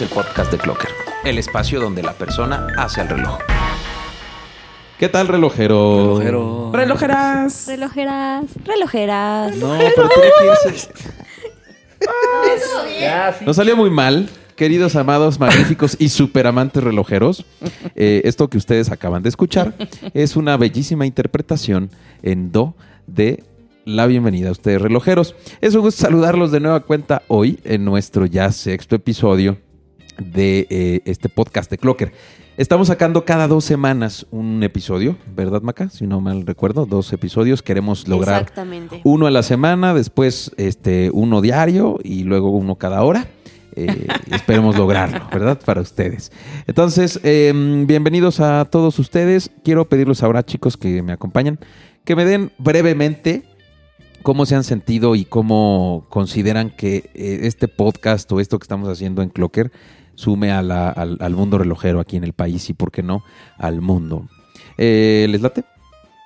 Es el podcast de Clocker, el espacio donde la persona hace el reloj. ¿Qué tal, relojero? Relojero. Relojeras. Relojeras, relojeras. No, pero tiene que irse. Nos salió muy mal, queridos amados, magníficos y superamantes relojeros. Eh, esto que ustedes acaban de escuchar es una bellísima interpretación en do de la bienvenida a ustedes, relojeros. Es un gusto saludarlos de nueva cuenta hoy en nuestro ya sexto episodio de eh, este podcast de Clocker. Estamos sacando cada dos semanas un episodio, ¿verdad, Maca? Si no mal recuerdo, dos episodios. Queremos lograr Exactamente. uno a la semana, después este, uno diario y luego uno cada hora. Eh, esperemos lograrlo, ¿verdad? Para ustedes. Entonces, eh, bienvenidos a todos ustedes. Quiero pedirles ahora, chicos, que me acompañan, que me den brevemente cómo se han sentido y cómo consideran que eh, este podcast o esto que estamos haciendo en Clocker sume a la- al, al mundo relojero aquí en el país y, ¿por qué no, al mundo. Eh, ¿Les late?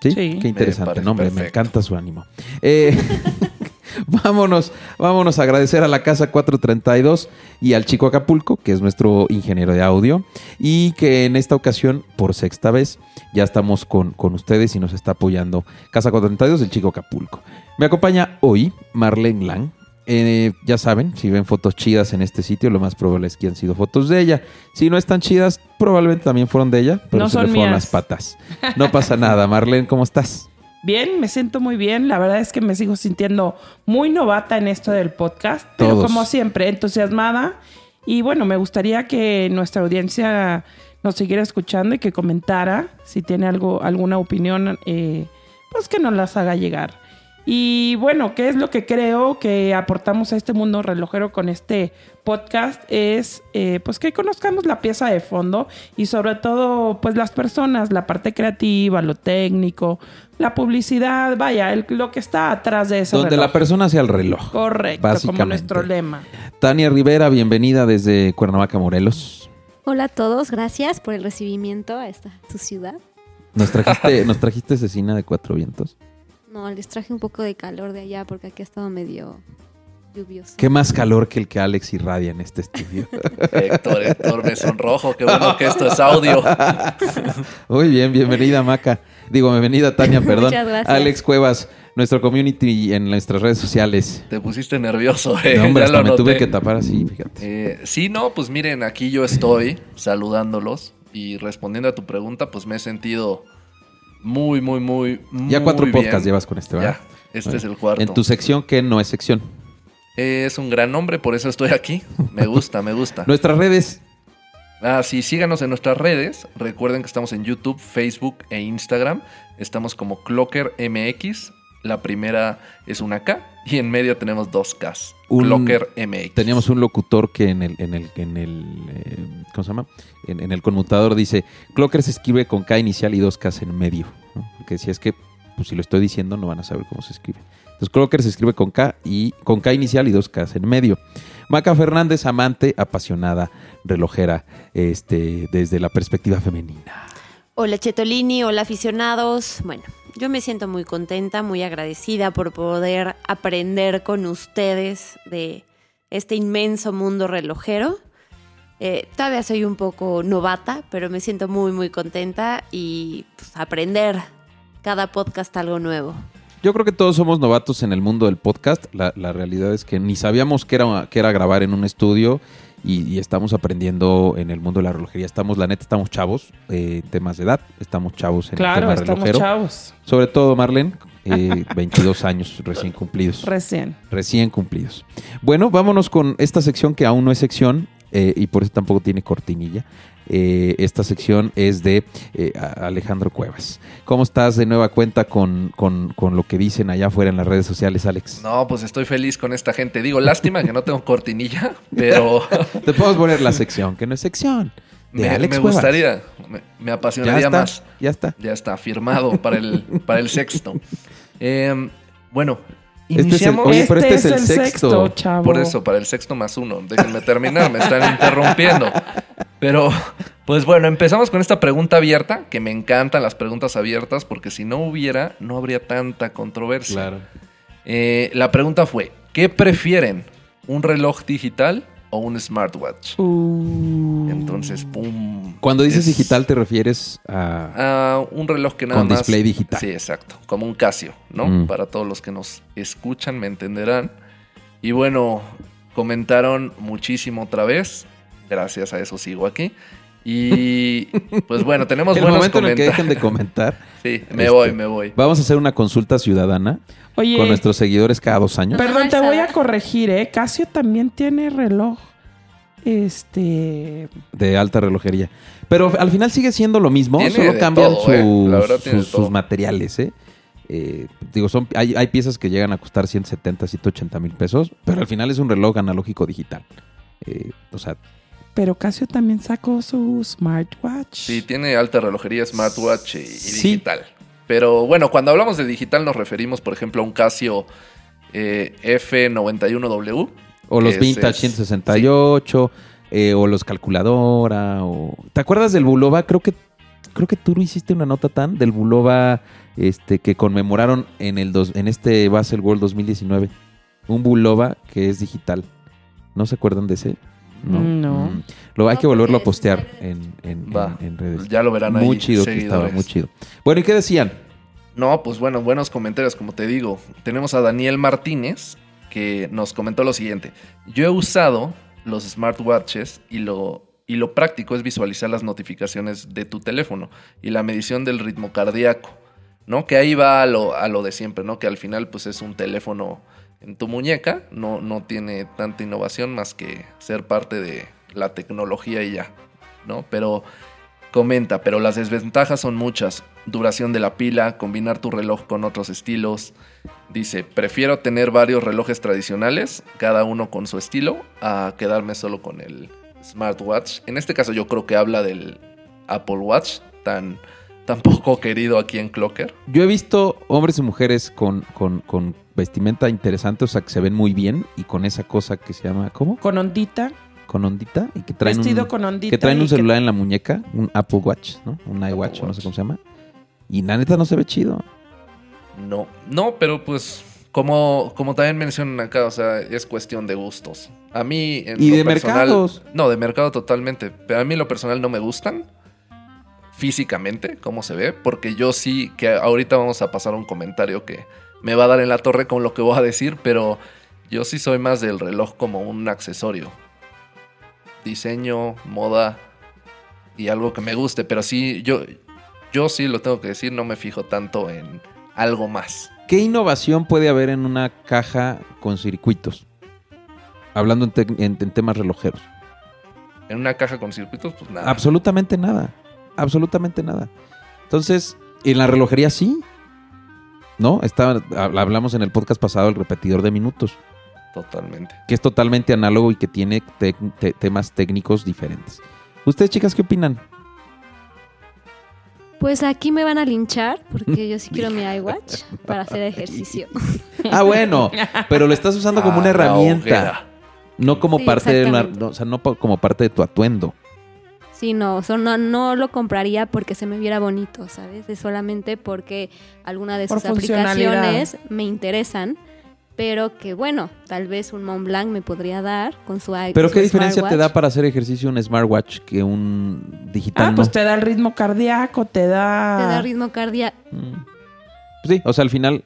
Sí, Sí. qué interesante. parece No, hombre, me encanta su ánimo. Eh, vámonos, vámonos a agradecer a la Casa 432 y al Chico Acapulco, que es nuestro ingeniero de audio, y que en esta ocasión, por sexta vez, ya estamos con, con ustedes y nos está apoyando Casa 432 del Chico Acapulco. Me acompaña hoy Marlene Lang. Eh, ya saben, si ven fotos chidas en este sitio, lo más probable es que han sido fotos de ella. Si no están chidas, probablemente también fueron de ella, pero No se le fueron mías. las patas. No pasa nada. Marlene, ¿cómo estás? Bien, me siento muy bien. La verdad es que me sigo sintiendo muy novata en esto del podcast. Pero Todos. como siempre, entusiasmada. Y bueno, me gustaría que nuestra audiencia nos siguiera escuchando y que comentara si tiene algo, alguna opinión, eh, pues que nos las haga llegar. Y bueno, ¿qué es lo que creo que aportamos a este mundo relojero con este podcast? Es eh, pues que conozcamos la pieza de fondo y sobre todo pues las personas, la parte creativa, lo técnico, la publicidad, vaya, el- lo que está atrás de ese Donde reloj. la persona sea el reloj. Correcto, como básicamente. nuestro lema. Tania Rivera, bienvenida desde Cuernavaca, Morelos. Hola a todos, gracias por el recibimiento a esta su ciudad. Nos trajiste, nos trajiste cecina de cuatro vientos. No, les traje un poco de calor de allá porque aquí ha estado medio lluvioso. Qué más calor que el que Alex irradia en este estudio. Héctor, Héctor, me sonrojo. Qué bueno que esto es audio. Muy bien, bienvenida Maca. Digo, bienvenida Tania, perdón. Muchas gracias. Alex Cuevas, nuestro community en nuestras redes sociales. Te pusiste nervioso, eh. No, hombre, hasta me tuve que tapar así, fíjate. Eh, sí, no, pues miren, aquí yo estoy saludándolos y respondiendo a tu pregunta, pues me he sentido muy, muy, muy, ya muy cuatro bien. podcasts llevas con este, ¿verdad? Ya, este Bueno, es el cuarto. En tu sección que no es sección. Es un gran nombre, por eso estoy aquí. Me gusta, me gusta. Nuestras redes, Ah, sí, síganos en nuestras redes. Recuerden que estamos en YouTube, Facebook e Instagram. Estamos como Clocker MX. La primera es una K y en medio tenemos dos Ks. Un- Clocker MX. teníamos un locutor que en el, en el, en el eh, ¿cómo se llama? En, en el conmutador dice, Clocker se escribe con K inicial y dos Ks en medio. ¿no? Porque si es que, pues si lo estoy diciendo, no van a saber cómo se escribe. Entonces, Clocker se escribe con K y con K inicial y dos Ks en medio. Maca Fernández, amante, apasionada, relojera, este, desde la perspectiva femenina. Hola Chetolini, hola aficionados. Bueno, yo me siento muy contenta, muy agradecida por poder aprender con ustedes de este inmenso mundo relojero. Eh, todavía soy un poco novata, pero me siento muy, muy contenta y pues, aprender cada podcast algo nuevo. Yo creo que todos somos novatos en el mundo del podcast. La, la realidad es que ni sabíamos que era, que era grabar en un estudio y, y estamos aprendiendo en el mundo de la relojería. Estamos, la neta, estamos chavos eh, en temas de edad. Estamos chavos en Claro, el tema estamos relojero. chavos. Sobre todo, Marlene, eh, 22 años recién cumplidos. Recién. Recién cumplidos. Bueno, vámonos con esta sección que aún no es sección eh, y por eso tampoco tiene cortinilla. Eh, esta sección es de eh, Alejandro Cuevas. ¿Cómo estás de nueva cuenta con, con- con lo que dicen allá afuera en las redes sociales, Alex? No, pues estoy feliz con esta gente. Digo, lástima que no tengo cortinilla, pero Te podemos poner la sección, que no es sección. De me, Alex me gustaría, me, me Ya apasionaría está, más. ya está. Ya está, firmado para el, para el sexto. Eh, bueno, Este es el-. Oye, pero este es el sexto. chavo. Por eso, para el sexto más uno. Déjenme terminar, me están interrumpiendo. Pero, pues bueno, empezamos con esta pregunta abierta, que me encantan las preguntas abiertas, porque si no hubiera, no habría tanta controversia. Claro. Eh, la pregunta fue, ¿qué prefieren? ¿Un reloj digital o un smartwatch. Uh. Entonces, pum. Cuando dices es- digital te refieres a... a un reloj que nada Con más. display digital. Sí, exacto. Como un Casio, ¿no? Mm. Para todos los que nos escuchan, me entenderán. Y bueno, comentaron muchísimo otra vez. Gracias a eso sigo aquí. Y pues bueno, tenemos el buenos momento en el que comentarios. dejen de comentar. Sí, me Este, voy, me voy. Vamos a hacer una consulta ciudadana Oye, con nuestros seguidores cada dos años. perdón, te voy a corregir, ¿eh? Casio también tiene reloj. Este. de alta relojería. Pero al final sigue siendo lo mismo, Tiene solo cambian todo, eh. sus, materiales, ¿eh? Eh, digo, son, hay, hay piezas que llegan a costar 170, 180 mil pesos, pero al final es un reloj analógico digital. Eh, o sea, Pero Casio también sacó su smartwatch. Sí, tiene alta relojería, smartwatch y, y Sí. digital. Pero bueno, cuando hablamos de digital nos referimos, por ejemplo, a un Casio eh, F91W. O los Vintage es- 168, eh, o los calculadora, o... ¿Te acuerdas del Bulova? Creo que creo que tú hiciste una nota tan del Bulova este, que conmemoraron en, el dos, en este Basel World 2019. Un Bulova que es digital. ¿No se acuerdan de ese? No. Mm. Lo, hay No, que volverlo a postear en en, en- Va, en- en redes. ya lo verán ahí. Muy chido que estaba, seguidores. muy chido. Bueno, ¿y qué decían? No, pues bueno, buenos comentarios, como te digo. Tenemos a Daniel Martínez que nos comentó lo siguiente. Yo he usado los smartwatches y lo, y lo práctico es visualizar las notificaciones de tu teléfono y la medición del ritmo cardíaco, ¿no? Que ahí va a lo, a lo de siempre, ¿no? Que al final pues es un teléfono en tu muñeca, no, no tiene tanta innovación más que ser parte de la tecnología y ya, ¿no? Pero comenta, pero las desventajas son muchas. Duración de la pila, combinar tu reloj con otros estilos. Dice, prefiero tener varios relojes tradicionales, cada uno con su estilo, a quedarme solo con el smartwatch. En este caso yo creo que habla del Apple Watch, tan, tan poco querido aquí en Clocker. Yo he visto hombres y mujeres con, con, con vestimenta interesante, o sea, que se ven muy bien y con esa cosa que se llama, ¿cómo? Con ondita. Con ondita y que traen vestido un, con ondita. que traen un celular en la muñeca, un Apple Watch, ¿no? Un iWatch, no sé cómo se llama. Y la neta no se ve chido. No, no, pero pues como, como también mencionan acá, o sea, es cuestión de gustos. A mí en Y lo de personal- mercados. No, de mercado totalmente. Pero a mí en lo personal no me gustan físicamente, cómo se ve, porque yo sí, que ahorita vamos a pasar a un comentario que me va a dar en la torre con lo que voy a decir, pero yo sí soy más del reloj como un accesorio. Diseño, moda y algo que me guste, pero sí, yo, yo sí lo tengo que decir, no me fijo tanto en algo más. ¿Qué innovación puede haber en una caja con circuitos? Hablando en, tec- en- en temas relojeros. En una caja con circuitos, pues nada. Absolutamente nada. Absolutamente nada. Entonces, en la relojería sí. ¿No? Estaba, hab- hablamos en el podcast pasado del repetidor de minutos, Totalmente. que es totalmente análogo y que tiene te- temas técnicos diferentes. ¿Ustedes, chicas, qué opinan? Pues aquí me van a linchar porque yo sí quiero mi iWatch para hacer ejercicio. Ah, bueno, pero lo estás usando como Ah, una la herramienta, no como Sí, parte de no, o sea, no como parte de tu atuendo. Sí, no, o sea, no, no lo compraría porque se me viera bonito, ¿sabes? Es solamente porque alguna de Por sus aplicaciones me interesan, pero que bueno, tal vez un Mont Blanc me podría dar con su i- Pero su qué diferencia te da para hacer ejercicio un smartwatch que un digital Ah, no? pues te da el ritmo cardíaco, te da. Te da ritmo cardíaco. Mm. Sí, o sea, al final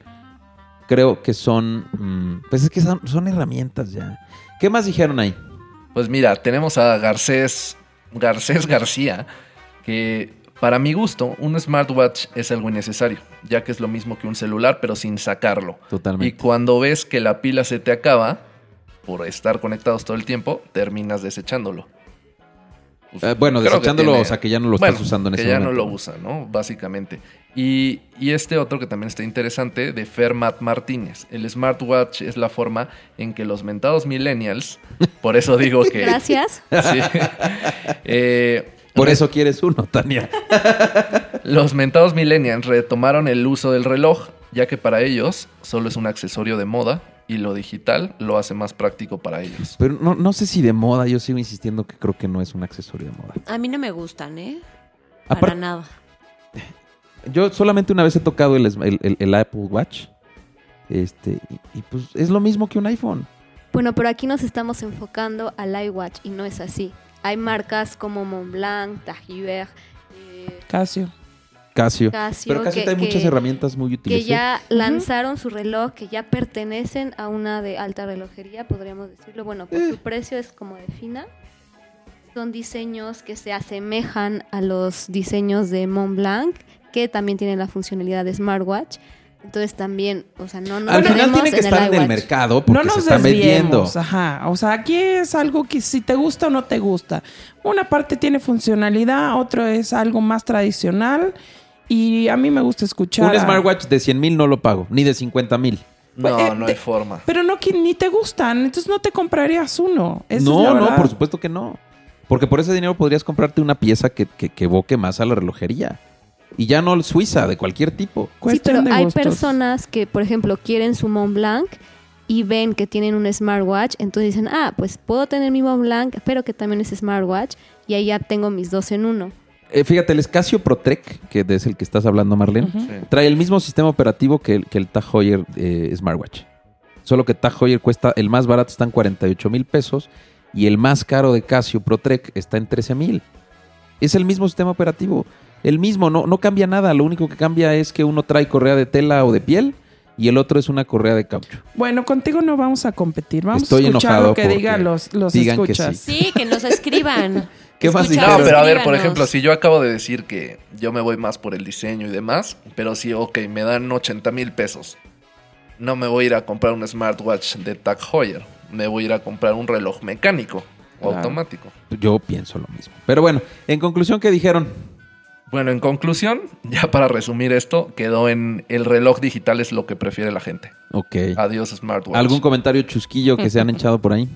creo que son, mm, pues es que son, son herramientas ya. ¿Qué más dijeron ahí? Pues mira, tenemos a Garcés, Garcés García, que para mi gusto, un smartwatch es algo innecesario, ya que es lo mismo que un celular, pero sin sacarlo. Y Totalmente. cuando ves que la pila se te acaba, por estar conectados todo el tiempo, terminas desechándolo. Pues, Eh, bueno, desechándolo, tiene- o sea, que ya no lo Bueno, estás usando en que ese ya momento. no lo usa, ¿no? Básicamente. Y, y este otro que también está interesante, de Fermat Martínez. El smartwatch es la forma en que los mentados millennials, por eso digo que... Gracias. Sí. Eh, Por eso quieres uno, Tania. los mentados millennials retomaron el uso del reloj, ya que para ellos solo es un accesorio de moda y lo digital lo hace más práctico para ellos. Pero no, no sé si de moda, yo sigo insistiendo que creo que no es un accesorio de moda. A mí no me gustan, ¿eh? Para nada. yo solamente una vez he tocado el, el- el- el Apple Watch. Este, y, y pues es lo mismo que un iPhone. Bueno, pero aquí nos estamos enfocando al iWatch y no es así. Hay marcas como Montblanc, Tajiver, eh, Casio. Casio. Casio, Pero Casio que- trae que- muchas herramientas muy útiles. que ¿eh? ya lanzaron su reloj, que ya pertenecen a una de alta relojería, podríamos decirlo. Bueno, pues Eh. su precio es como de fina. Son diseños que se asemejan a los diseños de Montblanc, que también tienen la funcionalidad de smartwatch. Entonces también, o sea, no nos Al final tiene que en estar en el mercado porque no se nos está vendiendo. ajá. O sea, aquí es algo que si te gusta o no te gusta. Una parte tiene funcionalidad, otro es algo más tradicional. Y a mí me gusta escuchar. Un a- smartwatch de 100 mil no lo pago, ni de 50 mil. No, Eh, no hay forma. Pero no que ni te gustan, entonces no te comprarías uno. Esa es No, la no, por supuesto que no. Porque por ese dinero podrías comprarte una pieza que, que, que evoque más a la relojería. Y ya no suiza, de cualquier tipo. Sí, pero hay gustos. personas que, por ejemplo, quieren su Mont Blanc y ven que tienen un smartwatch, entonces dicen, ah, pues puedo tener mi Mont Blanc, pero que también es smartwatch, y ahí ya tengo mis dos en uno. Eh, fíjate, el Casio ProTrek, que es el que estás hablando, Marlene. Sí. trae el mismo sistema operativo que el, que el Tag Heuer eh, Smartwatch. Solo que Tag Heuer cuesta, el más barato está en 48 mil pesos y el más caro de Casio ProTrek está en 13 mil. Es el mismo sistema operativo. El mismo, no, no cambia nada. Lo único que cambia es que uno trae correa de tela o de piel y el otro es una correa de caucho. Bueno, contigo no vamos a competir. Vamos Estoy a escuchar enojado lo que porque digan los, los digan que escuchas. sí. Sí, que nos escriban. ¿Qué más Escuchas? No, pero a ver, por ejemplo, si yo acabo de decir que yo me voy más por el diseño y demás, pero si, ok, me dan 80 mil pesos, no me voy a ir a comprar un smartwatch de Tag Heuer, me voy a ir a comprar un reloj mecánico o Claro. automático. Yo pienso lo mismo. Pero bueno, en conclusión, ¿qué dijeron? Bueno, en conclusión, ya para resumir esto, quedó en el reloj digital es lo que prefiere la gente. Ok. Adiós smartwatch. ¿Algún comentario chusquillo que se han echado por ahí?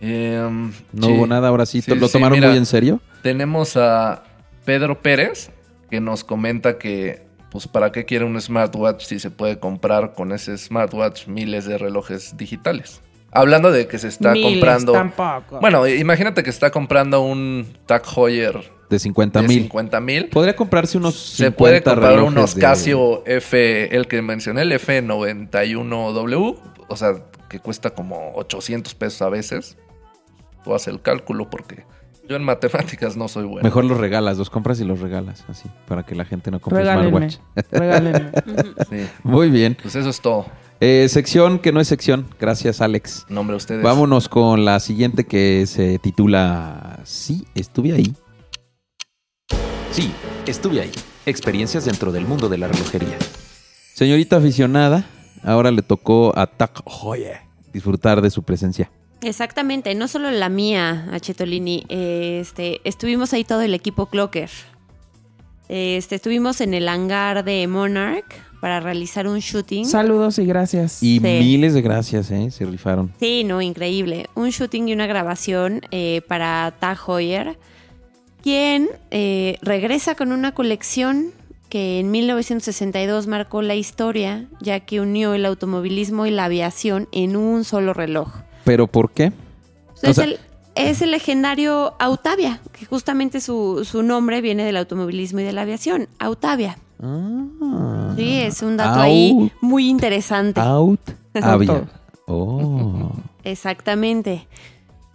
Em, No sí. hubo nada, ahora sí. Sí, ¿Lo sí, tomaron mira. muy en serio? Tenemos a Pedro Pérez, que nos comenta que, pues, ¿para qué quiere un smartwatch si se puede comprar con ese smartwatch miles de relojes digitales? Hablando de que se está Miles, comprando... tampoco. Bueno, imagínate que está comprando un Tag Heuer De 50 de mil. 50 mil. Podría comprarse unos Se 50 puede comprar unos de- Casio F, el que mencioné, el F91W, o sea, que cuesta como 800 pesos a veces. Tú haces el cálculo porque yo en matemáticas no soy bueno. Mejor los regalas, los compras y los regalas, así, para que la gente no compre Regálenme. smartwatch. Regálenme. Sí. Muy bien. Pues eso es todo. Eh, sección que no es sección. Gracias, Alex. Nombre a ustedes. Vámonos con la siguiente que se titula Sí, estuve ahí. Sí, estuve ahí. Experiencias dentro del mundo de la relojería. Señorita aficionada, ahora le tocó a Tag Heuer disfrutar de su presencia. Exactamente, no solo la mía, Achetolini. Este, estuvimos ahí todo el equipo Clocker. Este, estuvimos en el hangar de Monarch para realizar un shooting. Saludos y gracias. Y Sí. miles de gracias, ¿eh? Se rifaron. Sí, no, increíble. Un shooting y una grabación eh, para Tag Heuer, quien eh, regresa con una colección que en 1962 marcó la historia, ya que unió el automovilismo y la aviación en un solo reloj. ¿Pero por qué? O sea- es, el, es el legendario Autavia, que justamente su, su nombre viene del automovilismo y de la aviación. Autavia. Ah. Sí, es un dato ahí muy interesante. Out Avia. Auto. Oh. Exactamente.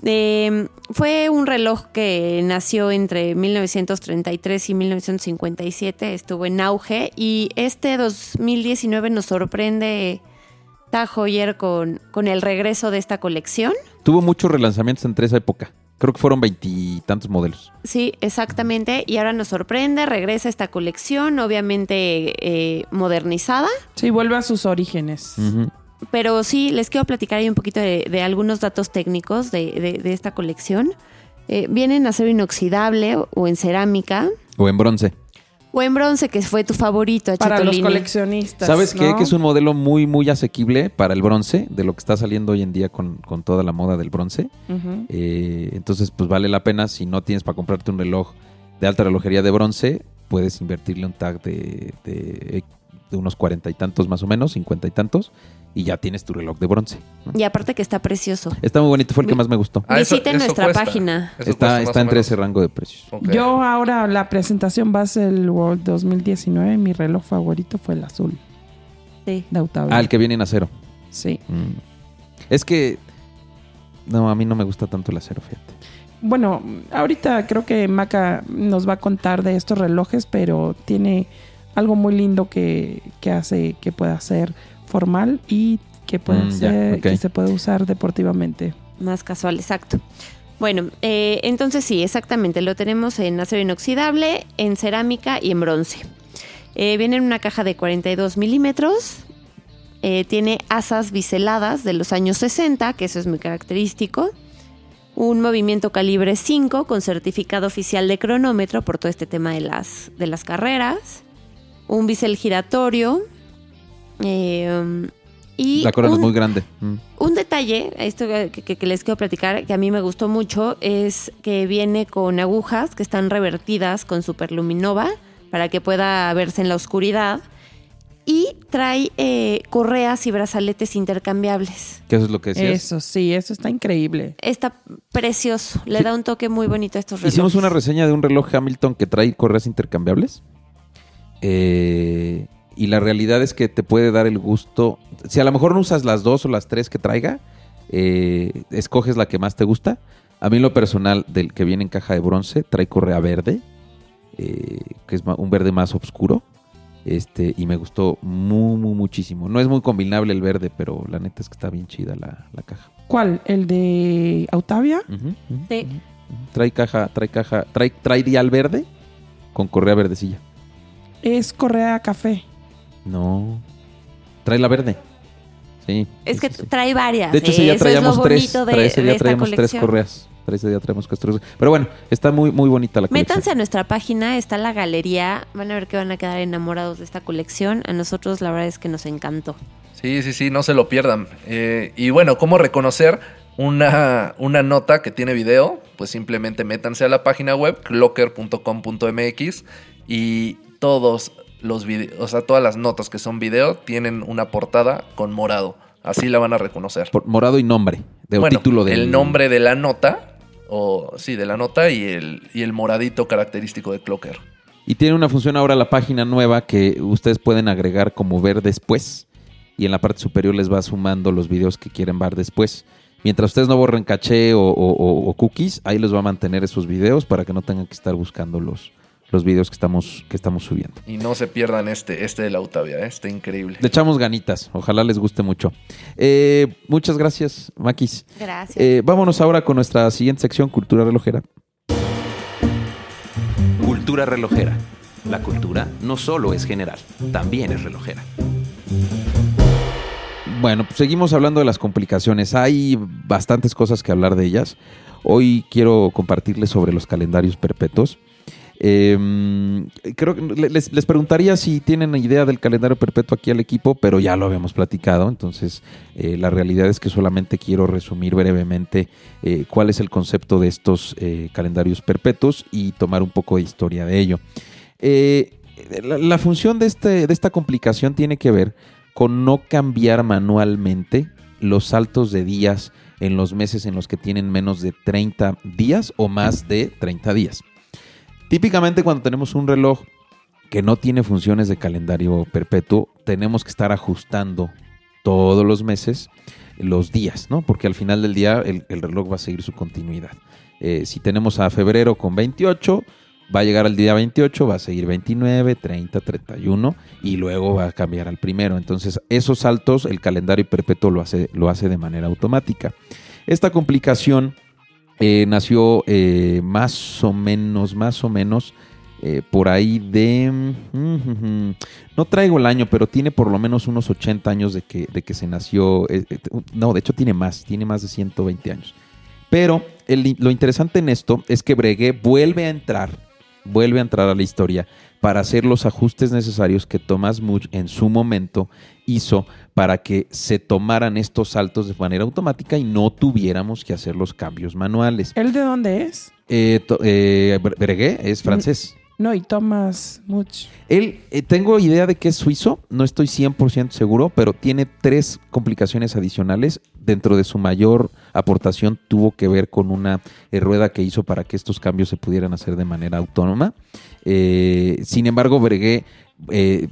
Eh, fue un reloj que nació entre 1933 y 1957, estuvo en auge y este 2019 nos sorprende Tag Heuer con, con el regreso de esta colección. Tuvo muchos relanzamientos entre esa época. Creo que fueron veintitantos modelos. Sí, exactamente. Y ahora nos sorprende, regresa esta colección, obviamente eh, modernizada. Sí, vuelve a sus orígenes. Ujú. Pero sí, les quiero platicar ahí un poquito de, de algunos datos técnicos de, de- de esta colección. Eh, viene en acero inoxidable o, en cerámica O en bronce. o en bronce, que fue tu favorito, Para los coleccionistas. ¿Sabes qué? Que es un modelo muy, muy asequible para el bronce, de lo que está saliendo hoy en día con, con toda la moda del bronce. Eh, entonces, pues vale la pena. Si no tienes para comprarte un reloj de alta relojería de bronce, puedes invertirle un tag de, de, de unos cuarenta y tantos más o menos, cincuenta y tantos, y ya tienes tu reloj de bronce. ¿no? Y aparte que está precioso. Está muy bonito, fue el que más me gustó. Ah, eso- Visiten eso nuestra cuesta. página. Eso Está, cuesta está más o entre menos. ese rango de precios. Ok. Yo ahora la presentación va a ser el World 2019. Mi reloj favorito fue el azul Sí. de Autavia. Ah, el que viene en acero. Sí. Mm. Es que No, a mí no me gusta tanto el acero, fíjate. Bueno, ahorita creo que Maca nos va a contar de estos relojes, pero tiene algo muy lindo que, que hace que pueda ser formal y que puede Mm, que se puede usar deportivamente. Más casual, exacto. Bueno, eh, entonces sí, exactamente. Lo tenemos en acero inoxidable, en cerámica y en bronce. Eh, viene en una caja de 42 milímetros. Eh, tiene asas biseladas de los años 60, que eso es muy característico. Un movimiento calibre 5 con certificado oficial de cronómetro por todo este tema de las, de las carreras. Un bisel giratorio. eh, y La corona un- es muy grande. Mm. un detalle, esto que, que- que les quiero platicar, que a mí me gustó mucho, es que viene con agujas que están revertidas con superluminova para que pueda verse en la oscuridad. Y trae eh, correas y brazaletes intercambiables. ¿Qué eso es lo que decías? Eso sí, eso está increíble. Está precioso, le Sí. da un toque muy bonito a estos relojes. Hicimos una reseña de un reloj Hamilton que trae correas intercambiables. Eh, y la realidad es que te puede dar el gusto. Si a lo mejor no usas las dos o las tres que traiga, eh, escoges la que más te gusta. A mí, en lo personal, del que viene en caja de bronce, trae correa verde, eh, que es un verde más oscuro. Este, y me gustó muy, muy, muchísimo. No es muy combinable el verde, pero la neta es que está bien chida la, la caja. ¿Cuál? ¿El de Autavia? Sí. Trae caja, trae caja, trae, trae dial verde con correa verdecilla. Es correa café. No. Trae la verde. Sí. Es que sí, trae varias. De hecho, ¿eh? ese día Eso es traíamos lo tres. bonito de, Trae- ese día traíamos tres correas. Trae- Ese día traemos tres. Pero bueno, está muy, muy bonita la colección. Métanse a nuestra página, está la galería. Van a ver que van a quedar enamorados de esta colección. A nosotros la verdad es que nos encantó. Sí, sí, sí, no se lo pierdan. Eh, y bueno, ¿cómo reconocer una, una nota que tiene video? Pues simplemente métanse a la página web clocker.com.mx y todos los videos, o sea, todas las notas que son video tienen una portada con morado. Así la van a reconocer. Por- morado y nombre. De bueno, título del. el nombre de la nota, o sí, de la nota y el, y el moradito característico de Clocker. Y tiene una función ahora la página nueva que ustedes pueden agregar como ver después. Y en la parte superior les va sumando los videos que quieren ver después. Mientras ustedes no borren caché o, o- cookies, ahí les va a mantener esos videos para que no tengan que estar buscando los, videos que estamos, que estamos subiendo. Y no se pierdan este, este de la Autavia, ¿eh? está increíble. Le echamos ganitas. Ojalá les guste mucho. Eh, muchas gracias, Maquis. Gracias. Eh, vámonos ahora con nuestra siguiente sección, Cultura Relojera. Cultura relojera. La cultura no solo es general, también es relojera. Bueno, pues seguimos hablando de las complicaciones. Hay bastantes cosas que hablar de ellas. Hoy quiero compartirles sobre los calendarios perpetuos. Eh, creo que le- les, les preguntaría si tienen idea del calendario perpetuo aquí al equipo, pero ya lo habíamos platicado. Entonces, eh, la realidad es que solamente quiero resumir brevemente eh, cuál es el concepto de estos eh, calendarios perpetuos y tomar un poco de historia de ello. La, la función de, este, de esta complicación tiene que ver con no cambiar manualmente los saltos de días en los meses en los que tienen menos de 30 días o más de 30 días. Típicamente cuando tenemos un reloj que no tiene funciones de calendario perpetuo, tenemos que estar ajustando todos los meses los días, ¿no? Porque al final del día el, el reloj va a seguir su continuidad. Eh, si tenemos a febrero con 28, va a llegar al día 28, va a seguir 29, 30, 31 y luego va a cambiar al primero. Entonces, esos saltos el calendario perpetuo lo hace, lo hace de manera automática. Esta complicación eh, nació eh, más o menos, más o menos eh, por ahí de... mm, no traigo el año, pero tiene por lo menos unos 80 años de que, de que se nació. no, de hecho tiene más, tiene más de 120 años. Pero lo interesante en esto es que Breguet vuelve a entrar, vuelve a entrar a la historia para hacer los ajustes necesarios que Thomas Much en su momento hizo para que se tomaran estos saltos de manera automática y no tuviéramos que hacer los cambios manuales. ¿El de dónde es? Eh, eh, Bre- Breguet es francés. No, y Thomas Much. Él, eh, tengo idea de que es suizo, no estoy 100% seguro, pero tiene tres complicaciones adicionales. Dentro de su mayor aportación tuvo que ver con una eh, rueda que hizo para que estos cambios se pudieran hacer de manera autónoma. Eh, sin embargo, Breguet eh,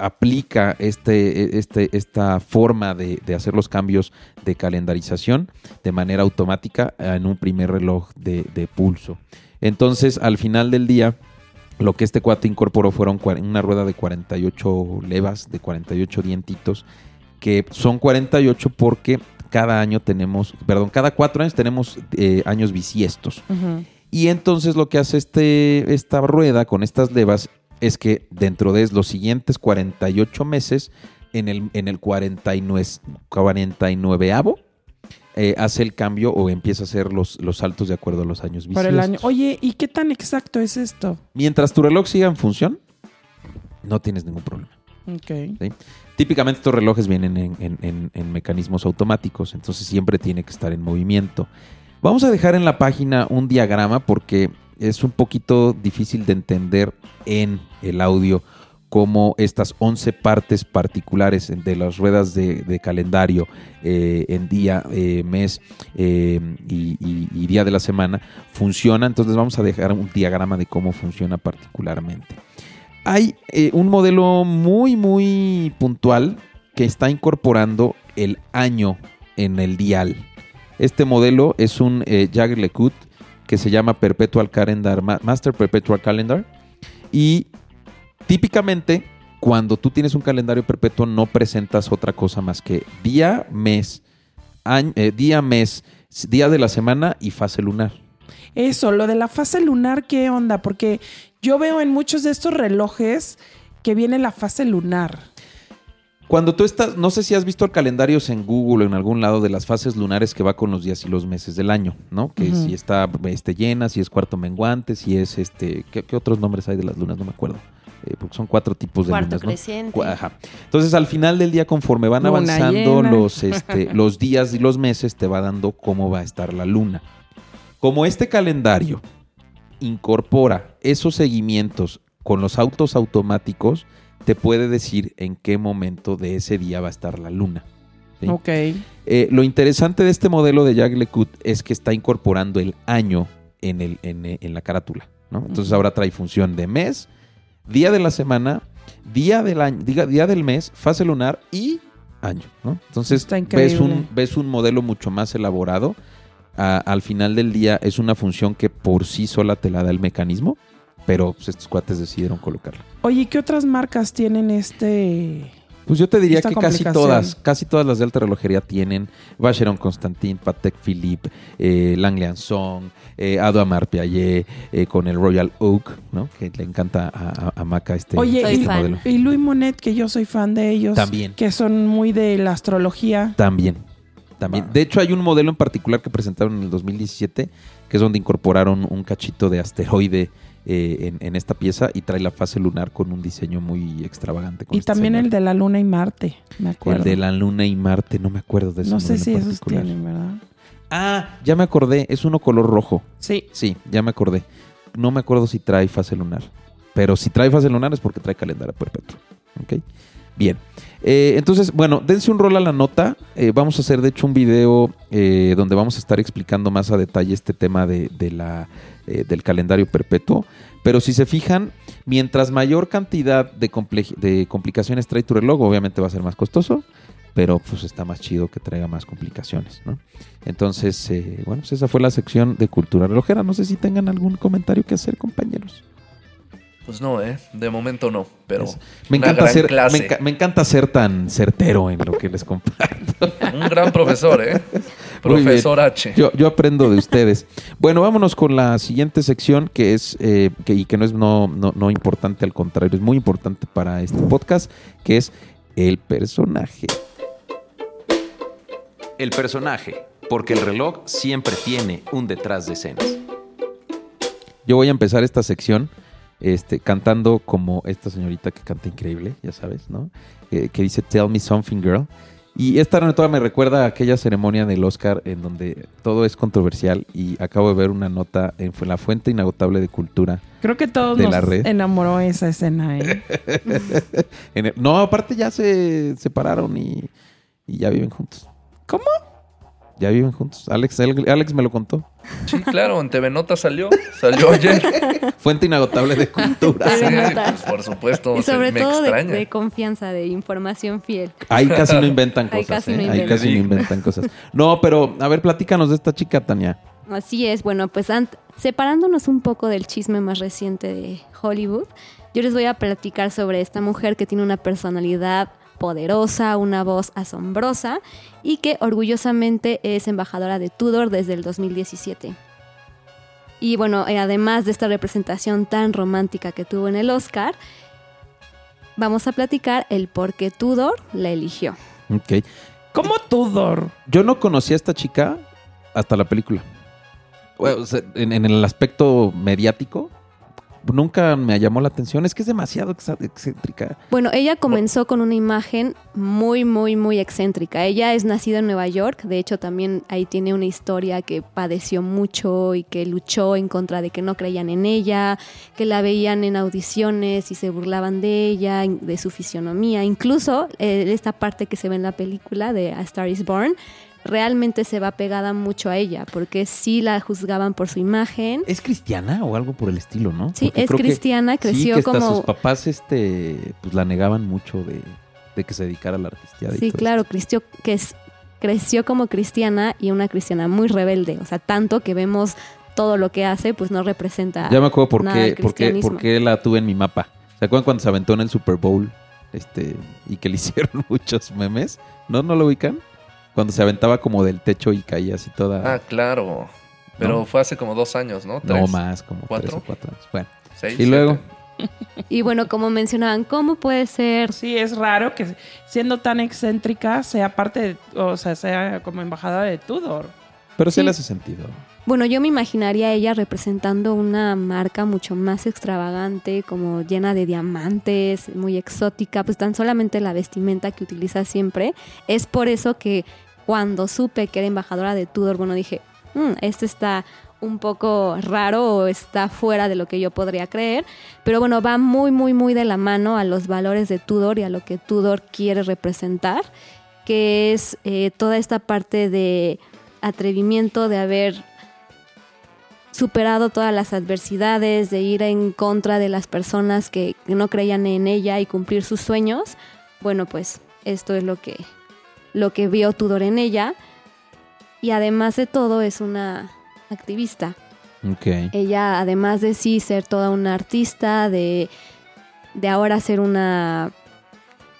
aplica este, este, esta forma de, hacer los cambios de calendarización de manera automática en un primer reloj de, pulso. Entonces, al final del día, lo que este cuate incorporó fueron una rueda de 48 levas, de 48 dientitos, que son 48 porque cada año tenemos, perdón, cada cuatro años tenemos eh, años bisiestos. Ujú. Y entonces lo que hace este, esta rueda con estas levas es que dentro de los siguientes 48 meses, en el, en el 49, 49avo, eh, hace el cambio o empieza a hacer los, los saltos de acuerdo a los años bisiestos. Para el año. Oye, ¿y qué tan exacto es esto? Mientras tu reloj siga en función, no tienes ningún problema. Típicamente estos relojes vienen en, en- en- en mecanismos automáticos, entonces siempre tiene que estar en movimiento. Vamos a dejar en la página un diagrama porque es un poquito difícil de entender en el audio cómo estas 11 partes particulares de las ruedas de, calendario eh, en día, eh, mes eh, y, día de la semana funcionan. Entonces vamos a dejar un diagrama de cómo funciona particularmente. Hay un modelo muy, muy puntual que está incorporando el año en el dial. Este modelo es un eh, Jagger LeCoultre que se llama Perpetual Calendar, Ma- Master Perpetual Calendar. Y típicamente, cuando tú tienes un calendario perpetuo, no presentas otra cosa más que día, mes, año- eh, día, mes, día de la semana y fase lunar. Eso, lo de la fase lunar, ¿qué onda? Porque yo veo en muchos de estos relojes que viene la fase lunar. Cuando tú estás, no sé si has visto calendarios en Google o en algún lado de las fases lunares que va con los días y los meses del año, ¿no? Que si está este, llena, si es cuarto menguante, si es este, ¿qué, qué otros nombres hay de las lunas? No me acuerdo. Eh, porque son cuatro tipos de Cuarto lunas, ¿no? creciente. Cu- ajá. Entonces, al final del día, conforme van Luna avanzando llena. los, este, los días y los meses, te va dando cómo va a estar la luna. Como este calendario incorpora esos seguimientos con los autos automáticos, te puede decir en qué momento de ese día va a estar la luna. ¿sí? Ok. Eh, lo interesante de este modelo de Jacques Lecout es que está incorporando el año en, el, en, eh, en la carátula. ¿no? Entonces ahora trae función de mes, día de la semana, día del año, diga, día del mes, fase lunar y año. ¿no? Entonces Está ves un, ves un modelo mucho más elaborado. A- al final del día es una función que por sí sola te la da el mecanismo, pero pues, estos cuates decidieron colocarla. Oye, ¿qué otras marcas tienen este? Pues yo te diría que casi todas, casi todas las de alta relojería tienen Vacheron Constantin, Patek Philippe, eh, Langley Song, eh, Piaget, eh, con el Royal Oak, ¿no? Que le encanta a, a- a Maca este, Oye, este fan. modelo. Y Louis Monet, que yo soy fan de ellos. También. Que son muy de la astrología. También. También. De hecho, hay un modelo en particular que presentaron en el 2017, que es donde incorporaron un cachito de asteroide eh, en, en esta pieza y trae la fase lunar con un diseño muy extravagante. con Y este también señor. el de la Luna y Marte, me acuerdo. El de la Luna y Marte, no me acuerdo de ese no sé si esos tienen, ¿verdad? Ah, ya me acordé, es uno color rojo. Sí. Sí, ya me acordé. No me acuerdo si trae fase lunar. Pero si trae fase lunar es porque trae calendario perpetuo. ¿Ok? Bien. Eh, entonces, bueno, dense un rol a la nota. Eh, vamos a hacer, de hecho, un video eh, donde vamos a estar explicando más a detalle este tema de, de la, eh, del calendario perpetuo. Pero si se fijan, mientras mayor cantidad de, de complicaciones trae tu reloj, obviamente va a ser más costoso. Pero pues está más chido que traiga más complicaciones, ¿no? Entonces, eh, bueno, pues esa fue la sección de cultura relojera. No sé si tengan algún comentario que hacer, compañeros. Pues no, ¿eh? De momento no, pero Es- Me encanta, ser, me encanta ser tan certero en lo que les comparto. Un gran profesor, ¿eh? Profesor H. Yo, yo aprendo de ustedes. Bueno, vámonos con la siguiente sección que es, eh, que, y que no es no, no, no importante, al contrario, es muy importante para este podcast, que es el personaje. El personaje, porque el reloj siempre tiene un detrás de escenas. Yo voy a empezar esta sección este, cantando como esta señorita que canta increíble, ya sabes, ¿no? Eh, que dice Tell Me Something Girl. Y esta nota me recuerda a aquella ceremonia del Oscar en donde todo es controversial y acabo de ver una nota en la fuente inagotable de cultura. Creo que todos De nos la red. enamoró esa escena, ¿eh? En el- no, aparte ya se separaron y, y ya viven juntos. ¿Cómo? Ya viven juntos. Alex, Alex me lo contó. Sí, claro, en TV Nota salió. Salió ayer. Fuente inagotable de cultura. Sí, pues, por supuesto. Y se- sobre me todo de, extraña. de confianza, de información fiel. Ahí casi no inventan Ahí cosas. casi ¿eh? no Ahí inventan. casi no inventan cosas. No, pero a ver, platícanos de esta chica, Tania. Así es, bueno, pues ant- separándonos un poco del chisme más reciente de Hollywood, yo les voy a platicar sobre esta mujer que tiene una personalidad poderosa, una voz asombrosa y que orgullosamente es embajadora de Tudor desde el 2017. Y bueno, eh, además de esta representación tan romántica que tuvo en el Oscar, vamos a platicar el por qué Tudor la eligió. Ok. ¿Cómo Tudor? Yo no conocí a esta chica hasta la película. Bueno, en el aspecto mediático, nunca me llamó la atención. Es que es demasiado excéntrica. Bueno, ella comenzó con una imagen muy, muy, muy excéntrica. Ella es nacida en Nueva York, de hecho también ahí tiene una historia que padeció mucho y que luchó en contra de que no creían en ella, que la veían en audiciones y se burlaban de ella, de su fisionomía. Incluso eh, esta parte que se ve en la película de A Star is Born, realmente se va pegada mucho a ella, porque sí la juzgaban por su imagen. ¿Es cristiana o algo por el estilo, no? Sí, Porque es creo que- cristiana, sí, creció que como... sus papás este, pues, la negaban mucho de, de que se dedicara a la artisteada. y Sí, claro, creció, que es, creció como cristiana y una cristiana muy rebelde. O sea, tanto que vemos todo lo que hace, pues no representa. Ya me acuerdo por qué, del por, qué, cristianismo. por qué la tuve en mi mapa. ¿Se acuerdan cuando se aventó en el Super Bowl este, y que le hicieron muchos memes? ¿No? ¿No lo ubican? Cuando se aventaba como del techo y caía así toda... Ah, claro. Pero No. fue hace como dos años, ¿no? no Tres, más, como ¿Cuatro? tres o cuatro años. Bueno, seis, y siete. luego... Y bueno, como mencionaban, ¿cómo puede ser? Sí, es raro que siendo tan excéntrica sea parte, de- o sea, sea como embajadora de Tudor. Pero sí Sí. le hace sentido. Bueno, yo me imaginaría a ella representando una marca mucho más extravagante, como llena de diamantes, muy exótica, pues tan solamente la vestimenta que utiliza siempre. Es por eso que cuando supe que era embajadora de Tudor, bueno, dije, "Mm, este está un poco raro o está fuera de lo que yo podría creer, pero bueno, va muy, muy, muy de la mano a los valores de Tudor y a lo que Tudor quiere representar, que es eh, toda esta parte de atrevimiento, de haber superado todas las adversidades, de ir en contra de las personas que no creían en ella y cumplir sus sueños. Bueno, pues esto es lo que, lo que vio Tudor en ella. Y además de todo, es una activista. Ok. Ella, además de sí ser toda una artista, de, de ahora ser una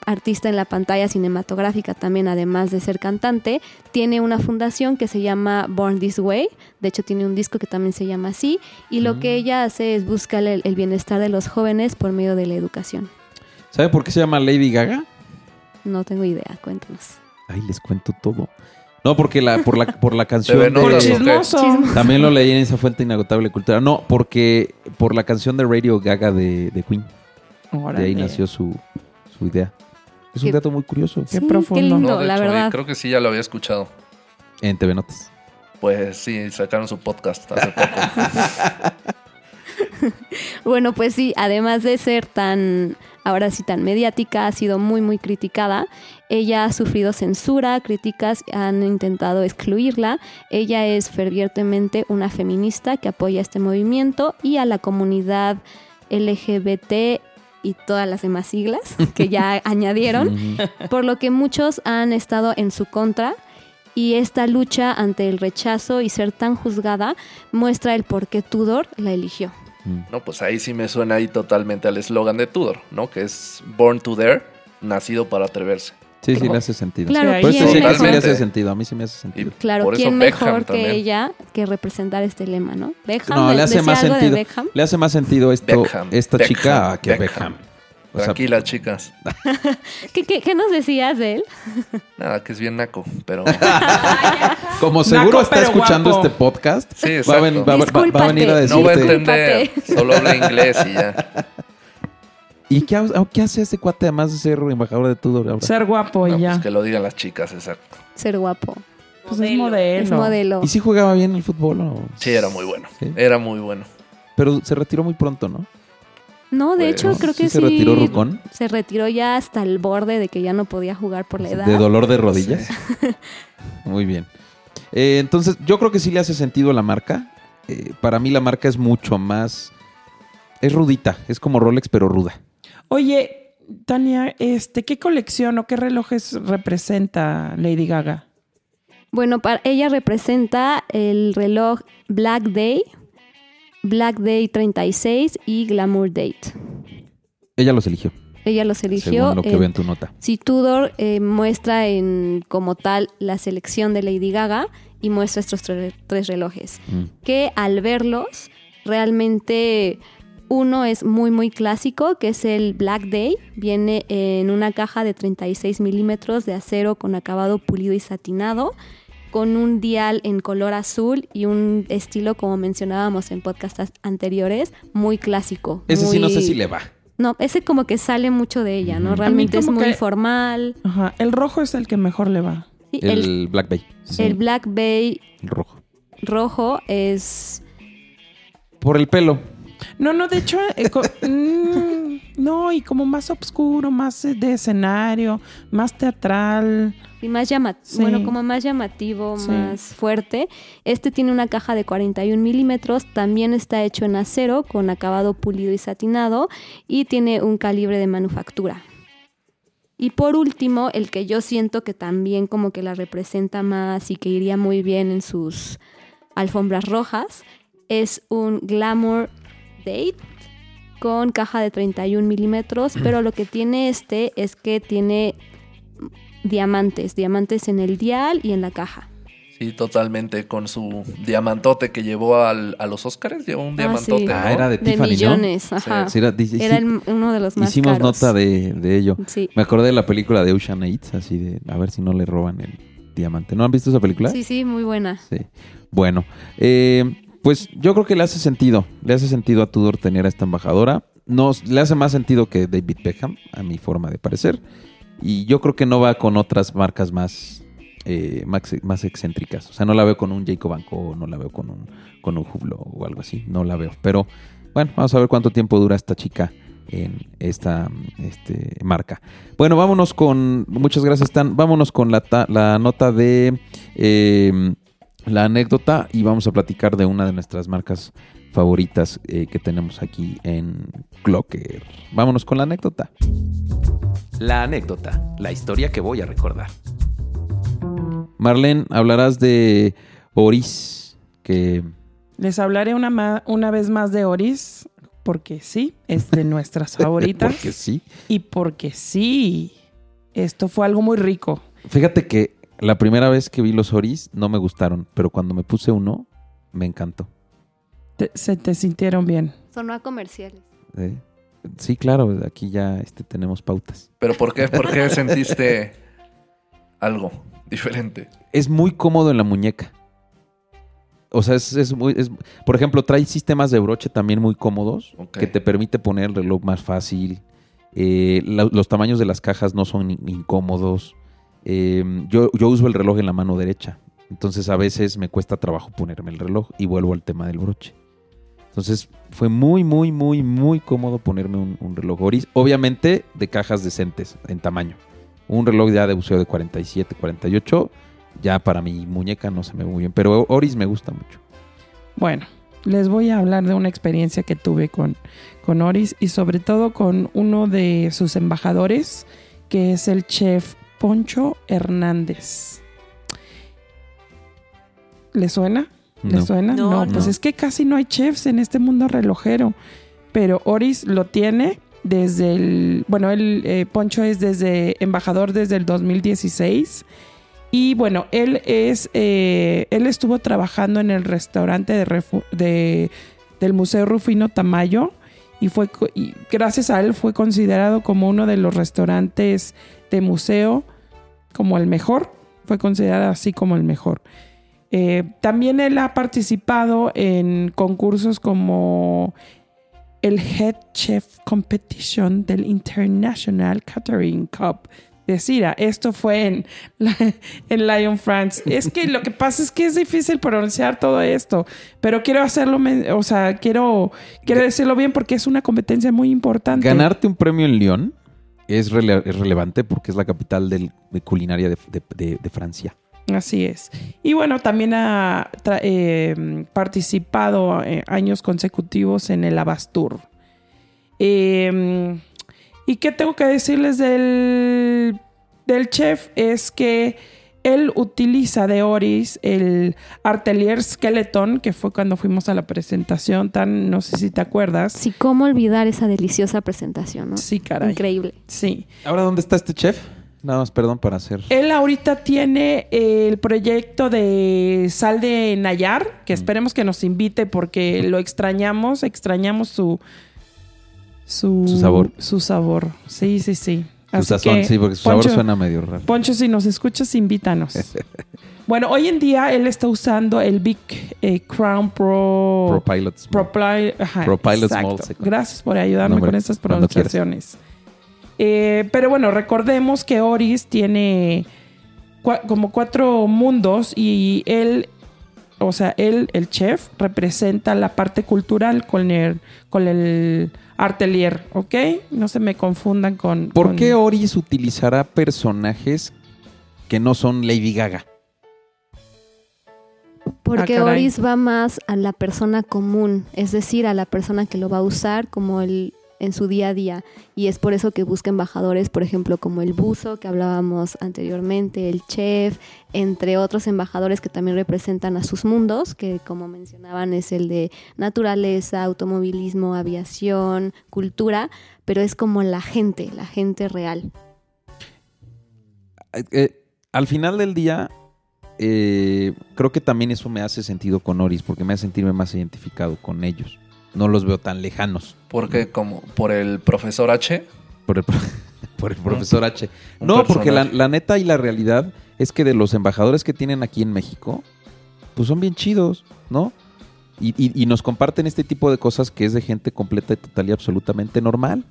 artista en la pantalla cinematográfica también, además de ser cantante, tiene una fundación que se llama Born This Way. De hecho, tiene un disco que también se llama así. Y lo que Mm. ella hace es buscar el, el bienestar de los jóvenes por medio de la educación. ¿Sabe por qué se llama Lady Gaga? No tengo idea, cuéntanos. Ay, les cuento todo. No, porque la, por la, por la canción de- Por chismoso. También lo leí en esa fuente inagotable de cultura. No, porque por la canción de Radio Gaga de, de Queen. De ahí nació su, su idea. Es un Qué- dato muy curioso. Qué Sí, profundo. lindo, No, de la hecho, verdad. Creo que sí, ya lo había escuchado. En TV Notas. Pues sí, sacaron su podcast hace poco. Bueno, pues sí, además de ser tan, ahora sí tan mediática, ha sido muy, muy criticada. Ella ha sufrido censura, críticas han intentado excluirla. Ella es fervientemente una feminista que apoya este movimiento y a la comunidad LGBT y todas las demás siglas que ya añadieron, por lo que muchos han estado en su contra. Y esta lucha ante el rechazo y ser tan juzgada muestra el por qué Tudor la eligió. Mm. No, pues ahí sí me suena ahí totalmente al eslogan de Tudor, ¿no? Que es Born to Dare, nacido para atreverse. Sí, sí, ¿No? le hace sentido. Claro, Sí, Por eso ¿quién sí, sí mejor? le hace sentido. A mí sí me hace Y sentido. Claro, por eso ¿quién Beckham mejor que también. ella que representar este lema, no? Beckham, No, le hace ¿decía más sentido. Le hace más sentido esto, Beckham, esta Beckham, chica que Beckham. Beckham. O sea, chicas. ¿Qué, qué, qué nos decías de él? Nada, que es bien naco, pero como seguro Naco, está escuchando guapo. este podcast, Sí, va, a ven- exacto. va a- va- va a venir a Discúlpate. no va a decirte. entender. Solo habla inglés y ya. ¿Y qué, qué hace este cuate además de ser embajador de Tudor ahora? Ser guapo No, y ya. pues que lo digan las chicas, exacto. Ser guapo. Pues es modelo. Es modelo. ¿Y si jugaba bien el fútbol? o- Sí, era muy bueno. Sí. Era muy bueno. Pero se retiró muy pronto, ¿no? No, de Pues, hecho, creo que ¿Sí sí. se retiró Rucón? Se retiró ya hasta el borde de que ya no podía jugar por la edad. ¿De dolor de rodillas? Muy bien. Eh, entonces, yo creo que sí le hace sentido a la marca. Eh, para mí la marca es mucho más... Es rudita, es como Rolex, pero ruda. Oye, Tania, este, ¿qué colección o qué relojes representa Lady Gaga? Bueno, para ella representa el reloj Black Day, Black Day 36 y Glamour Date. Ella los eligió, Ella los eligió. según lo que en- veo en tu nota. Si Tudor eh, muestra en como tal la selección de Lady Gaga y muestra estos tre- tres relojes, Mm. que al verlos realmente uno es muy muy clásico, que es el Black Day, viene en una caja de 36 milímetros de acero con acabado pulido y satinado, con un dial en color azul y un estilo como mencionábamos en podcasts anteriores, muy clásico. Ese sí no sé si le va. No, ese como que sale mucho de ella, ¿no? Realmente es muy que- formal. Ajá, el rojo es el que mejor le va. Sí, El, el, Black Bay, el Black Bay rojo. rojo es... Por el pelo. No, no, de hecho, eh, mm, no, y como más oscuro, más de escenario, más teatral. y más llamativo, Sí. bueno, como más llamativo, Sí. más fuerte. Este tiene una caja de 41 milímetros, también está hecho en acero con acabado pulido y satinado y tiene un calibre de manufactura. Y por último, el que yo siento que también como que la representa más y que iría muy bien en sus alfombras rojas, es un Glamour Date con caja de 31 milímetros, pero lo que tiene este es que tiene diamantes, diamantes en el dial y en la caja. Sí, totalmente. Con su diamantote que llevó al- a los Oscars, llevó un Ah, diamantote. sí. ¿no? Ah, era de, De Tiffany, millones, ajá. Sí, era- el- uno de los más hicimos caros. nota de, de ello. Sí. Me acordé de la película de Ocean Eight, así de a ver si no le roban el diamante. ¿No han visto esa película? Sí, sí, muy buena. Sí. Bueno, eh, pues yo creo que le hace sentido. Le hace sentido a Tudor tener a esta embajadora. Nos, le hace más sentido que David Beckham, a mi forma de parecer. Y yo creo que no va con otras marcas más, eh, más, más excéntricas. O sea, no la veo con un Jacob Banco, no la veo con un, con un Hublot o algo así. No la veo. Pero bueno, vamos a ver cuánto tiempo dura esta chica en esta este, marca. Bueno, vámonos con. Muchas gracias, Tan. Vámonos con la, la nota de eh, la anécdota y vamos a platicar de una de nuestras marcas favoritas eh, que tenemos aquí en Clocker. Vámonos con la anécdota. La anécdota, la historia que voy a recordar. Marlene, hablarás de Oris, que Les hablaré una, ma- una vez más de Oris, porque sí, es de nuestras favoritas. porque sí. y porque sí, esto fue algo muy rico. Fíjate que la primera vez que vi los Oris no me gustaron, pero cuando me puse uno, me encantó. Te- se te sintieron bien. Sonó a comerciales. ¿eh? Sí, claro, aquí ya este, tenemos pautas. ¿Pero por qué? ¿Por qué sentiste algo diferente? es muy cómodo en la muñeca. O sea, es, es muy. es- por ejemplo, trae sistemas de broche también muy cómodos que te permite poner el reloj más fácil. Eh, la- los tamaños de las cajas no son in- incómodos. Eh, yo, yo uso el reloj en la mano derecha. Entonces a veces me cuesta trabajo ponerme el reloj y vuelvo al tema del broche. Entonces fue muy, muy, muy, muy cómodo ponerme un, un reloj Oris. Obviamente de cajas decentes en tamaño. Un reloj ya de buceo de 47, 48 ya para mi muñeca no se me ve muy bien. Pero Oris me gusta mucho. Bueno, les voy a hablar de una experiencia que tuve con, con Oris y sobre todo con uno de sus embajadores, que es el chef Poncho Hernández. ¿Le suena? ¿Le No. suena? No, No, pues no. es que casi no hay chefs en este mundo relojero. Pero Oris lo tiene desde el. Bueno, el eh, Poncho es desde embajador desde el 2016. Y bueno, él es. eh, él estuvo trabajando en el restaurante de, refu- de- del Museo Rufino Tamayo. Y fue y gracias a él fue considerado como uno de los restaurantes de museo como el mejor. Fue considerado así como el mejor. Eh, también él ha participado en concursos como el Head Chef Competition del International Catering Cup de Cira. Esto fue en, en Lyon, France. Es que lo que pasa es que es difícil pronunciar todo esto, pero quiero hacerlo, o sea, quiero, quiero decirlo bien porque es una competencia muy importante. Ganarte un premio en Lyon es, rele- es relevante porque es la capital del- de culinaria de, de- Francia. Así es. Y bueno, también ha eh, participado eh, años consecutivos en el Abastur. Eh, ¿Y qué tengo que decirles del, del chef? Es que él utiliza de Oris el Artelier Skeleton, que fue cuando fuimos a la presentación, tan, no sé si te acuerdas. Sí, cómo olvidar esa deliciosa presentación, ¿no? Sí, caray. Increíble. Sí. Ahora, ¿dónde está este chef? Nada más, perdón, para hacer... Él ahorita tiene el proyecto de Sal de Nayar, que esperemos que nos invite porque lo extrañamos, extrañamos su su, Su sabor. Su sabor. Sí, sí, sí. Su Así sazón, que, sí, porque su Poncho, sabor suena medio raro. Poncho, si nos escuchas, invítanos. bueno, hoy en día él está usando el Big eh, Crown Pro Pro Pilots. Pro, Pli- ajá, Pro Pilot. Small. Gracias por ayudarme No, con estas pronunciaciones. Eh, pero bueno, recordemos que Oris tiene cua- como cuatro mundos y él, o sea, él, el chef, representa la parte cultural con el, con el artelier, ¿ok? No se me confundan con... ¿Por con- qué Oris utilizará personajes que no son Lady Gaga? Porque Ah. Oris va más a la persona común, es decir, a la persona que lo va a usar como el en su día a día. Y es por eso que busca embajadores, por ejemplo, como el buzo que hablábamos anteriormente, el chef, entre otros embajadores que también representan a sus mundos, que como mencionaban es el de naturaleza, automovilismo, aviación, cultura, pero es como la gente, la gente real. Eh, eh, al final del día, eh, creo que también eso me hace sentido con Oris, porque me hace sentirme más identificado con ellos. No los veo tan lejanos Porque como por el profesor H, por el, por el profesor H. No, porque la, la neta y la realidad es que de los embajadores que tienen aquí en México, pues son bien chidos, ¿no? Y, y- y nos comparten este tipo de cosas que es de gente completa y total y absolutamente normal.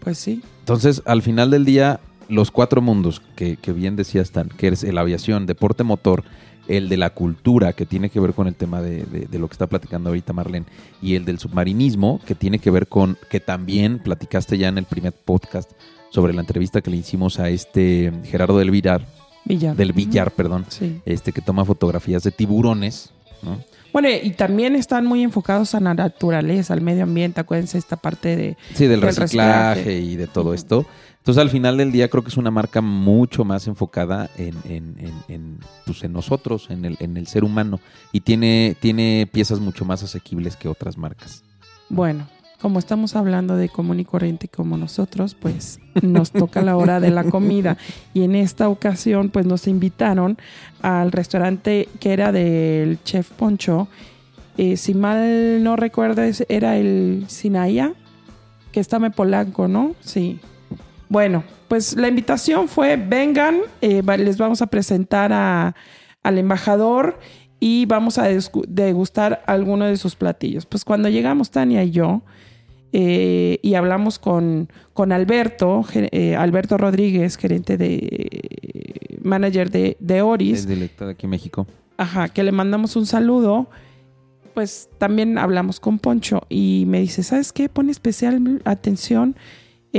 Pues sí. Entonces, al final del día, los cuatro mundos que, que bien decía Stan, que es el aviación, deporte motor, el de la cultura, que tiene que ver con el tema de, de- de lo que está platicando ahorita Marlene, y el del submarinismo, que tiene que ver con, que también platicaste ya en el primer podcast sobre la entrevista que le hicimos a este Gerardo del Villar, Villar. del Villar, perdón, Sí. este que toma fotografías de tiburones, ¿no? Bueno, y también están muy enfocados a la naturaleza, al medio ambiente. Acuérdense esta parte de... Sí, del, Del reciclaje, reciclaje. y de todo esto. Entonces, al final del día, creo que es una marca mucho más enfocada en, en, en- pues, en nosotros, en el, en el ser humano. Y tiene, tiene piezas mucho más asequibles que otras marcas. Bueno, como estamos hablando de común y corriente como nosotros, pues nos toca la hora de la comida. Y en esta ocasión, pues nos invitaron al restaurante que era del chef Poncho. Eh, si mal no recuerdo, era el Sinaya, que estaba en Polanco, ¿no? Sí. Bueno, pues la invitación fue, vengan, eh, les vamos a presentar a- al embajador y vamos a degustar alguno de sus platillos. Pues cuando llegamos Tania y yo eh, y hablamos con, con Alberto, eh, Alberto Rodríguez, gerente de manager de, de Oris, Es de aquí en México. Ajá, que le mandamos un saludo. Pues también hablamos con Poncho y me dice, ¿sabes qué? Pone especial atención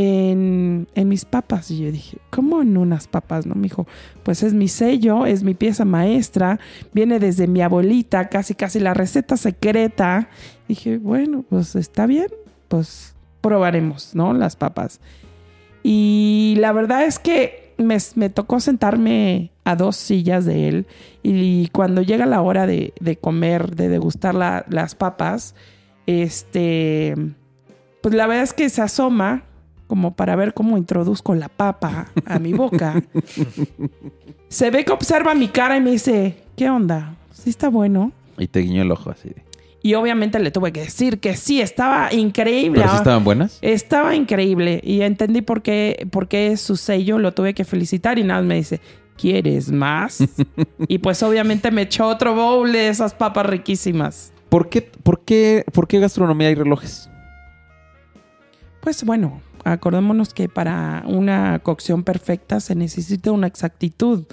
en, mis papas. Y yo dije, ¿cómo en unas papas? No, me dijo, pues es mi sello, es mi pieza maestra, viene desde mi abuelita, casi casi la receta secreta. Dije, bueno, pues está bien, pues probaremos, ¿no? Las papas. Y la verdad es que me, me tocó sentarme a dos sillas de él y cuando llega la hora de, de comer, de degustar la- las papas, este, pues la verdad es que se asoma como para ver cómo introduzco la papa a mi boca. se ve que observa mi cara y me dice, ¿qué onda? ¿Sí está bueno? Y te guiñó el ojo así. Y obviamente le tuve que decir que sí, estaba increíble. ¿Pero sí estaban buenas? Estaba increíble y entendí por qué, por qué su sello lo tuve que felicitar y nada más me dice, ¿quieres más? y pues obviamente me echó otro bowl de esas papas riquísimas. ¿Por qué, por qué, por qué gastronomía y relojes? pues bueno, acordémonos que para una cocción perfecta se necesita una exactitud.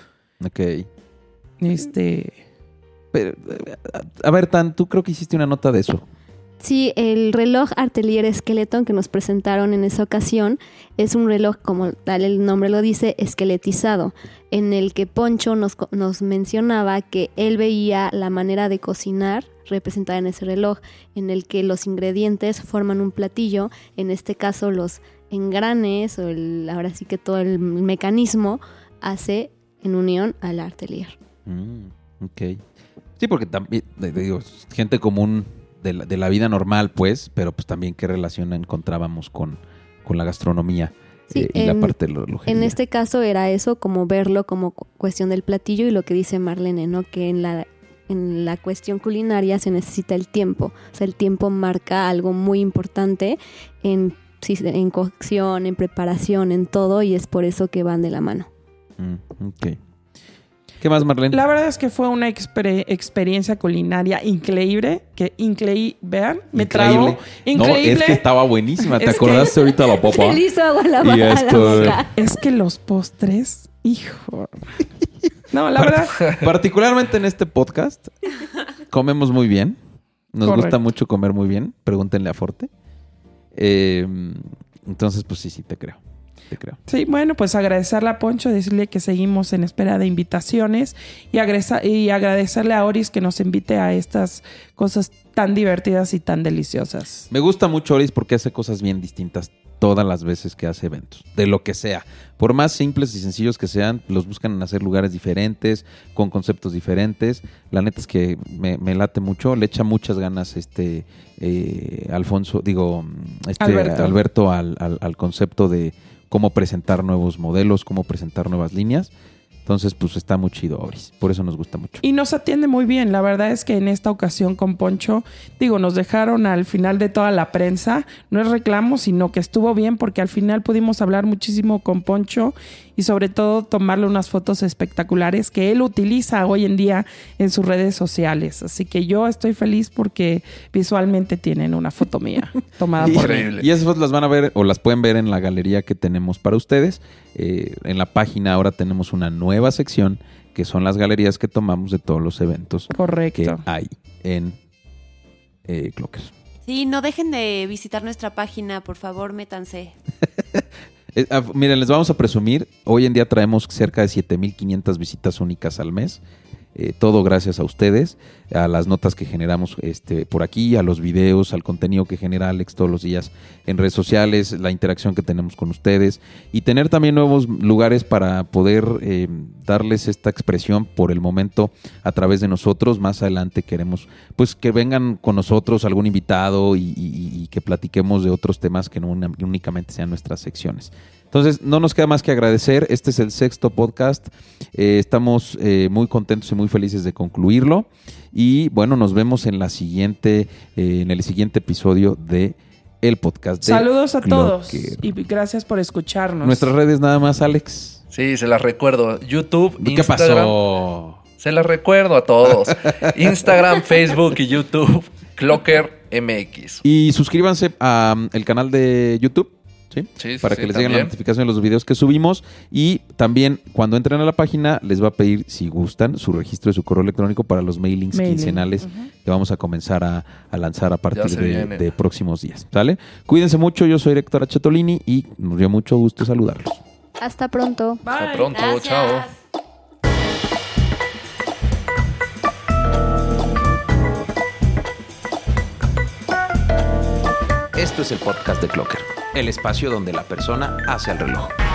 Ok. Este, Pero, a ver, Tan, tú creo que hiciste una nota de eso. Sí, el reloj Artelier Skeleton que nos presentaron en esa ocasión es un reloj, como tal el nombre lo dice, esqueletizado, en el que Poncho nos, nos mencionaba que él veía la manera de cocinar representada en ese reloj, en el que los ingredientes forman un platillo, en este caso los engranes o el, ahora sí que todo el mecanismo hace en unión al Artelier. Mm, ok. Sí, porque también, digo, gente común de la, de la vida normal, pues, pero pues también qué relación encontrábamos con, con la gastronomía Sí, eh, y la en- parte de la relojería. En este caso era eso, como verlo como cu- cuestión del platillo y lo que dice Marlene, ¿no? Que en la, en la cuestión culinaria se necesita el tiempo. O sea, el tiempo marca algo muy importante en, en cocción, en preparación, en todo, y es por eso que van de la mano. Mm, ok. ¿Qué más, Marlene? la verdad es que fue una exper- experiencia culinaria increíble, que increíble, vean, me Increíble. tragó, No, increíble. es que estaba buenísima. ¿Te Es que- acordaste ahorita la le hizo agua la, Y la. Es que los postres, hijo. No, la verdad, Particularmente en este podcast, comemos muy bien. Nos Correcto. gusta mucho comer muy bien. Pregúntenle a Forte. Eh, entonces, pues sí, sí, te creo. Te creo. Sí, bueno, pues agradecerle a Poncho, decirle que seguimos en espera de invitaciones y, agresa- y agradecerle a Oris que nos invite a estas cosas tan divertidas y tan deliciosas. Me gusta mucho Oris porque hace cosas bien distintas todas las veces que hace eventos, de lo que sea. Por más simples y sencillos que sean, los buscan en hacer lugares diferentes, con conceptos diferentes. La neta es que me, me late mucho, le echa muchas ganas este eh, Alfonso, digo, este Alberto. Alberto, al, al- al concepto de cómo presentar nuevos modelos, cómo presentar nuevas líneas. Entonces, pues está muy chido por eso nos gusta mucho. Y nos atiende muy bien. La verdad es que en esta ocasión con Poncho, digo, nos dejaron al final de toda la prensa. No es reclamo, sino que estuvo bien porque al final pudimos hablar muchísimo con Poncho y sobre todo tomarle unas fotos espectaculares que él utiliza hoy en día en sus redes sociales. Así que yo estoy feliz porque visualmente tienen una foto mía tomada por mí. Increíble. Y esas fotos las van a ver o las pueden ver en la galería que tenemos para ustedes. Eh, en la página ahora tenemos una nueva sección que son las galerías que tomamos de todos los eventos que Correcto. hay en eh, Clockers. Sí, no dejen de visitar nuestra página, por favor, métanse. Eh, miren, les vamos a presumir. Hoy en día traemos cerca de 7500 visitas únicas al mes. Eh, todo gracias a ustedes, a las notas que generamos este, por aquí, a los videos, al contenido que genera Alex todos los días en redes sociales, la interacción que tenemos con ustedes y tener también nuevos lugares para poder eh, darles esta expresión por el momento a través de nosotros. Más adelante queremos pues que vengan con nosotros algún invitado y, que platiquemos de otros temas que no únicamente sean nuestras secciones. Entonces, no nos queda más que agradecer. Este es el sexto podcast. Eh, estamos eh, muy contentos y muy felices de concluirlo. Y bueno, nos vemos en la siguiente, eh, en el siguiente episodio de el podcast. de Saludos a todos y gracias por escucharnos. Nuestras redes nada más, Alex. Sí, se las recuerdo. YouTube, ¿Qué Instagram. pasó? Se las recuerdo a todos. Instagram, Facebook y YouTube, Clocker MX. Y suscríbanse al canal de YouTube. ¿Sí? Sí, sí, Para sí, que les lleguen la también. notificación de los videos que subimos. Y también cuando entren a la página les va a pedir, si gustan, su registro de su correo electrónico para los mailings Mailing. quincenales que vamos a comenzar a, a lanzar a partir de, próximos días. ¿Sale? Cuídense mucho, yo soy Héctor Achetolini y nos dio mucho gusto saludarlos. Hasta pronto. Hasta Bye. pronto, Gracias. chao. Esto es el podcast de Clocker, el espacio donde la persona hace al reloj.